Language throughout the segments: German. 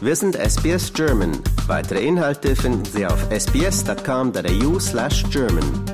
Wir sind SBS German. Weitere Inhalte finden Sie auf sbs.com.au slash German.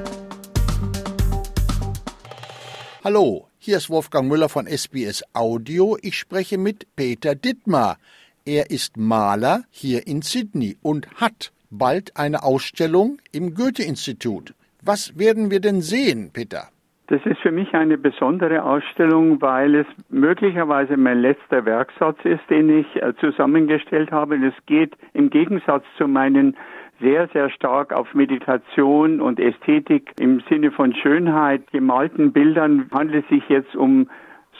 Hallo, hier ist Wolfgang Müller von SBS Audio. Ich spreche mit Peter Dittmar. Er ist Maler hier in Sydney und hat bald eine Ausstellung im Goethe-Institut. Was werden wir denn sehen, Peter? Das ist für mich eine besondere Ausstellung, weil es möglicherweise mein letzter Werksatz ist, den ich äh, zusammengestellt habe. Es geht im Gegensatz zu meinen sehr, sehr stark auf Meditation und Ästhetik im Sinne von Schönheit gemalten Bildern handelt es sich jetzt um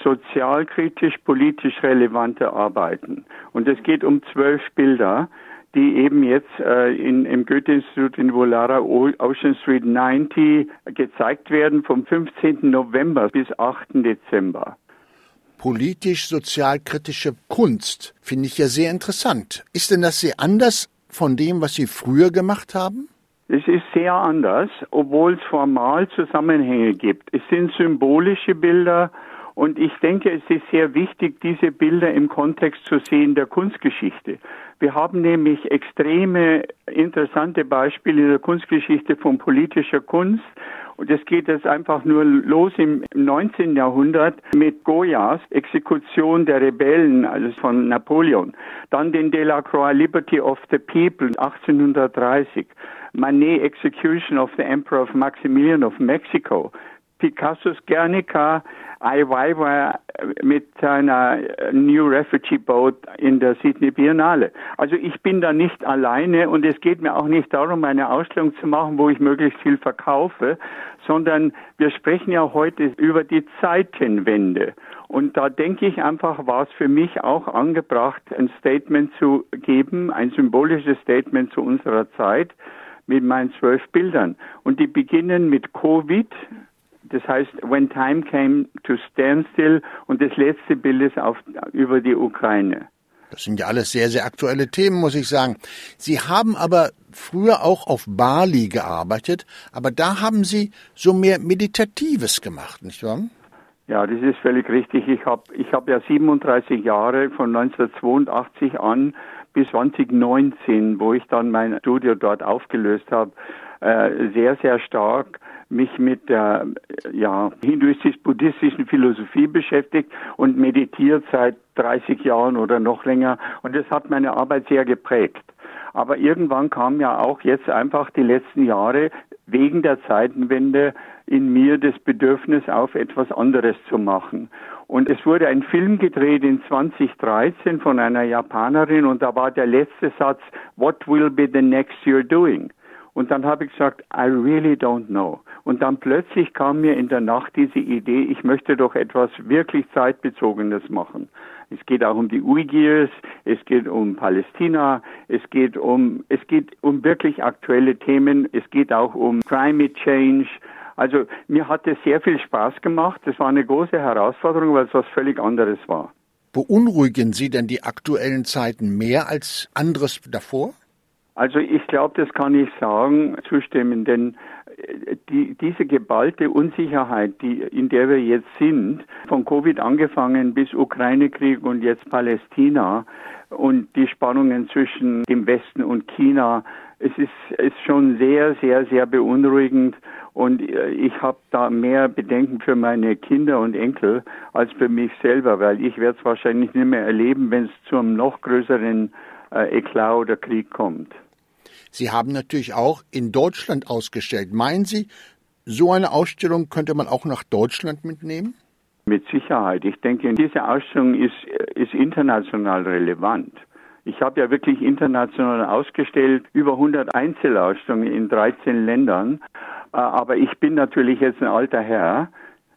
sozialkritisch, politisch relevante Arbeiten. Und es geht um zwölf Bilder, die eben jetzt äh, in, im Goethe-Institut in Wolara Ocean Street 90 gezeigt werden vom 15. November bis 8. Dezember. Politisch-sozialkritische Kunst finde ich ja sehr interessant. Ist denn das sehr anders von dem, was Sie früher gemacht haben? Es ist sehr anders, obwohl es formal Zusammenhänge gibt. Es sind symbolische Bilder und ich denke, es ist sehr wichtig, diese Bilder im Kontext zu sehen der Kunstgeschichte. Wir haben nämlich extreme interessante Beispiele in der Kunstgeschichte von politischer Kunst. Und es geht jetzt einfach nur los im 19. Jahrhundert mit Goyas Exekution der Rebellen, also von Napoleon. Dann den Delacroix Liberty of the People 1830. Manet Execution of the Emperor of Maximilian of Mexico. Picassos Guernica Ai Weiwei mit seiner New Refugee Boat in der Sydney Biennale. Also ich bin da nicht alleine und es geht mir auch nicht darum, eine Ausstellung zu machen, wo ich möglichst viel verkaufe, sondern wir sprechen ja heute über die Zeitenwende. Und da denke ich einfach, war es für mich auch angebracht, ein Statement zu geben, ein symbolisches Statement zu unserer Zeit mit meinen zwölf Bildern. Und die beginnen mit Covid, das heißt, when time came to stand still und das letzte Bild ist auf, über die Ukraine. Das sind ja alles sehr, sehr aktuelle Themen, muss ich sagen. Sie haben aber früher auch auf Bali gearbeitet, aber da haben Sie so mehr Meditatives gemacht, nicht wahr? Ja, das ist völlig richtig. Ich habe ich hab ja 37 Jahre von 1982 an bis 2019, wo ich dann mein Studio dort aufgelöst habe, äh, sehr, sehr stark mich mit der ja, hinduistisch-buddhistischen Philosophie beschäftigt und meditiert seit 30 Jahren oder noch länger. Und das hat meine Arbeit sehr geprägt. Aber irgendwann kam ja auch jetzt einfach die letzten Jahre wegen der Zeitenwende in mir das Bedürfnis auf, etwas anderes zu machen. Und es wurde ein Film gedreht in 2013 von einer Japanerin und da war der letzte Satz, What will be the next you're doing? Und dann habe ich gesagt, I really don't know. Und dann plötzlich kam mir in der Nacht diese Idee, ich möchte doch etwas wirklich zeitbezogenes machen. Es geht auch um die Uigurs, es geht um Palästina, es geht um, es geht um wirklich aktuelle Themen, es geht auch um Climate Change. Also mir hat es sehr viel Spaß gemacht. Das war eine große Herausforderung, weil es was völlig anderes war. Beunruhigen Sie denn die aktuellen Zeiten mehr als anderes davor? Also ich glaube, das kann ich sagen, zustimmen, denn äh, die, diese geballte Unsicherheit, die, in der wir jetzt sind, von Covid angefangen bis Ukraine-Krieg und jetzt Palästina und die Spannungen zwischen dem Westen und China, es ist, ist schon sehr, sehr, sehr beunruhigend und äh, ich habe da mehr Bedenken für meine Kinder und Enkel als für mich selber, weil ich werde es wahrscheinlich nicht mehr erleben, wenn es zu einem noch größeren äh, Eklat oder Krieg kommt. Sie haben natürlich auch in Deutschland ausgestellt. Meinen Sie, so eine Ausstellung könnte man auch nach Deutschland mitnehmen? Mit Sicherheit. Ich denke, diese Ausstellung ist, ist international relevant. Ich habe ja wirklich international ausgestellt, über 100 Einzelausstellungen in 13 Ländern. Äh, aber ich bin natürlich jetzt ein alter Herr.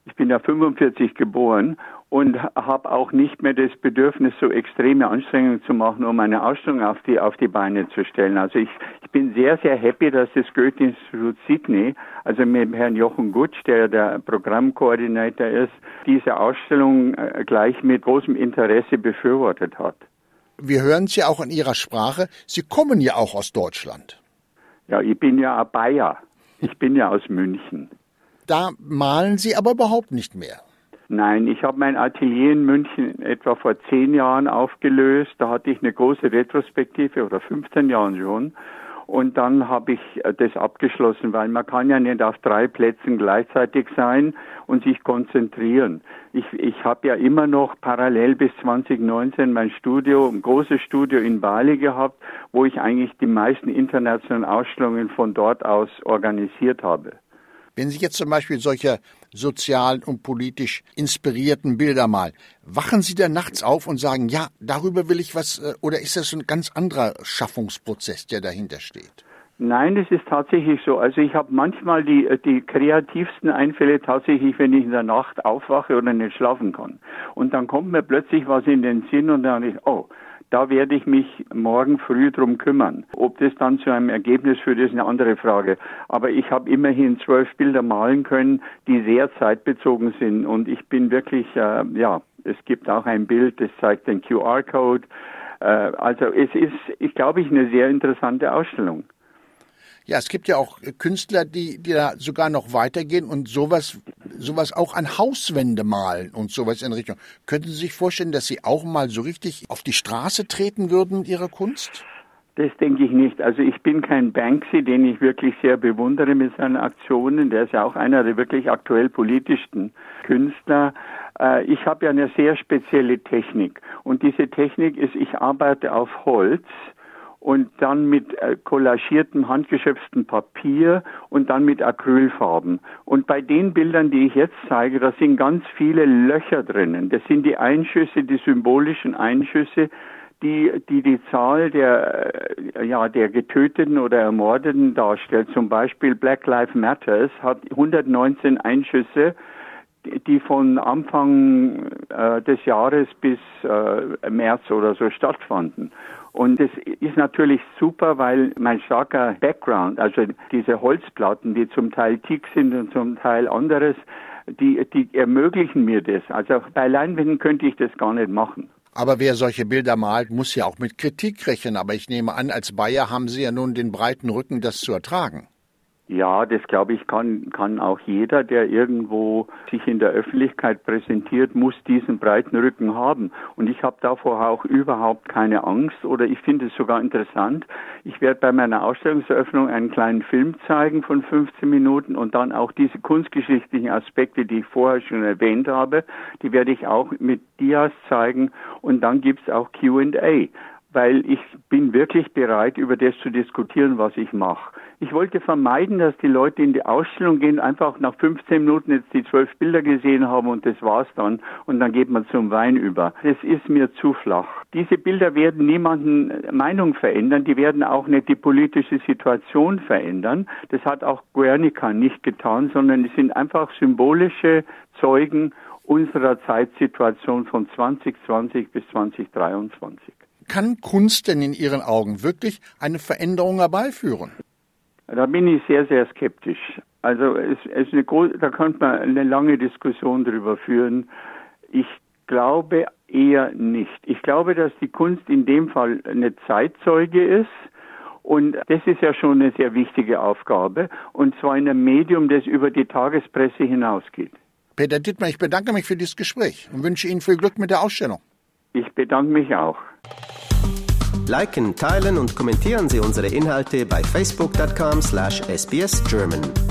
Ich bin ja 45 geboren und habe auch nicht mehr das Bedürfnis, so extreme Anstrengungen zu machen, um eine Ausstellung auf die, auf die Beine zu stellen. Also ich, ich bin sehr, sehr happy, dass das Goethe-Institut Sydney, also mit Herrn Jochen Gutsch, der der Programmkoordinator ist, diese Ausstellung äh, gleich mit großem Interesse befürwortet hat. Wir hören Sie auch in Ihrer Sprache. Sie kommen ja auch aus Deutschland. Ja, ich bin ja ein Bayer. Ich bin ja aus München. Da malen Sie aber überhaupt nicht mehr. Nein, ich habe mein Atelier in München etwa vor zehn Jahren aufgelöst. Da hatte ich eine große Retrospektive oder 15 Jahren schon. Und dann habe ich äh, das abgeschlossen, weil man kann ja nicht auf drei Plätzen gleichzeitig sein und sich konzentrieren. Ich, ich habe ja immer noch parallel bis 2019 mein Studio, ein großes Studio in Bali gehabt, wo ich eigentlich die meisten internationalen Ausstellungen von dort aus organisiert habe. Wenn Sie jetzt zum Beispiel solche sozial und politisch inspirierten Bilder malen, wachen Sie dann nachts auf und sagen, ja, darüber will ich was, äh, oder ist das ein ganz anderer Schaffungsprozess, der dahinter steht? Nein, es ist tatsächlich so. Also ich habe manchmal die, äh, die kreativsten Einfälle tatsächlich, wenn ich in der Nacht aufwache oder nicht schlafen kann. Und dann kommt mir plötzlich was in den Sinn und dann ich, oh, da werde ich mich morgen früh drum kümmern. Ob das dann zu einem Ergebnis führt, ist eine andere Frage. Aber ich habe immerhin zwölf Bilder malen können, die sehr zeitbezogen sind. Und ich bin wirklich, äh, ja, es gibt auch ein Bild, das zeigt den QR-Code. Äh, also es ist, ich glaube, ich eine sehr interessante Ausstellung. Ja, es gibt ja auch Künstler, die, die da sogar noch weitergehen und sowas, sowas auch an Hauswände malen und sowas in Richtung. Könnten Sie sich vorstellen, dass Sie auch mal so richtig auf die Straße treten würden mit Ihrer Kunst? Das denke ich nicht. Also ich bin kein Banksy, den ich wirklich sehr bewundere mit seinen Aktionen. Der ist ja auch einer der wirklich aktuell politischsten Künstler. Äh, ich habe ja eine sehr spezielle Technik. Und diese Technik ist, ich arbeite auf Holz und dann mit äh, kollagiertem, handgeschöpftem Papier und dann mit Acrylfarben. Und bei den Bildern, die ich jetzt zeige, da sind ganz viele Löcher drinnen. Das sind die Einschüsse, die symbolischen Einschüsse, die die, die Zahl der, äh, ja, der Getöteten oder Ermordeten darstellt. Zum Beispiel Black Lives Matters hat 119 Einschüsse die von Anfang äh, des Jahres bis äh, März oder so stattfanden. Und das ist natürlich super, weil mein starker Background, also diese Holzplatten, die zum Teil Tick sind und zum Teil anderes, die, die ermöglichen mir das. Also bei Leinwänden könnte ich das gar nicht machen. Aber wer solche Bilder malt, muss ja auch mit Kritik rechnen. Aber ich nehme an, als Bayer haben Sie ja nun den breiten Rücken, das zu ertragen. Ja, das glaube ich kann, kann auch jeder, der irgendwo sich in der Öffentlichkeit präsentiert, muss diesen breiten Rücken haben. Und ich habe davor auch überhaupt keine Angst oder ich finde es sogar interessant. Ich werde bei meiner Ausstellungseröffnung einen kleinen Film zeigen von 15 Minuten und dann auch diese kunstgeschichtlichen Aspekte, die ich vorher schon erwähnt habe, die werde ich auch mit Dias zeigen und dann gibt's auch Q&A weil ich bin wirklich bereit, über das zu diskutieren, was ich mache. Ich wollte vermeiden, dass die Leute in die Ausstellung gehen, einfach nach 15 Minuten jetzt die zwölf Bilder gesehen haben und das war's dann und dann geht man zum Wein über. Das ist mir zu flach. Diese Bilder werden niemanden Meinung verändern, die werden auch nicht die politische Situation verändern. Das hat auch Guernica nicht getan, sondern es sind einfach symbolische Zeugen unserer Zeitsituation von 2020 bis 2023. Kann Kunst denn in Ihren Augen wirklich eine Veränderung herbeiführen? Da bin ich sehr, sehr skeptisch. Also es, es eine große, da könnte man eine lange Diskussion darüber führen. Ich glaube eher nicht. Ich glaube, dass die Kunst in dem Fall eine Zeitzeuge ist. Und das ist ja schon eine sehr wichtige Aufgabe. Und zwar in einem Medium, das über die Tagespresse hinausgeht. Peter Dittmar, ich bedanke mich für dieses Gespräch und wünsche Ihnen viel Glück mit der Ausstellung. Ich bedanke mich auch. Liken, teilen und kommentieren Sie unsere Inhalte bei facebook.com/sbsgerman.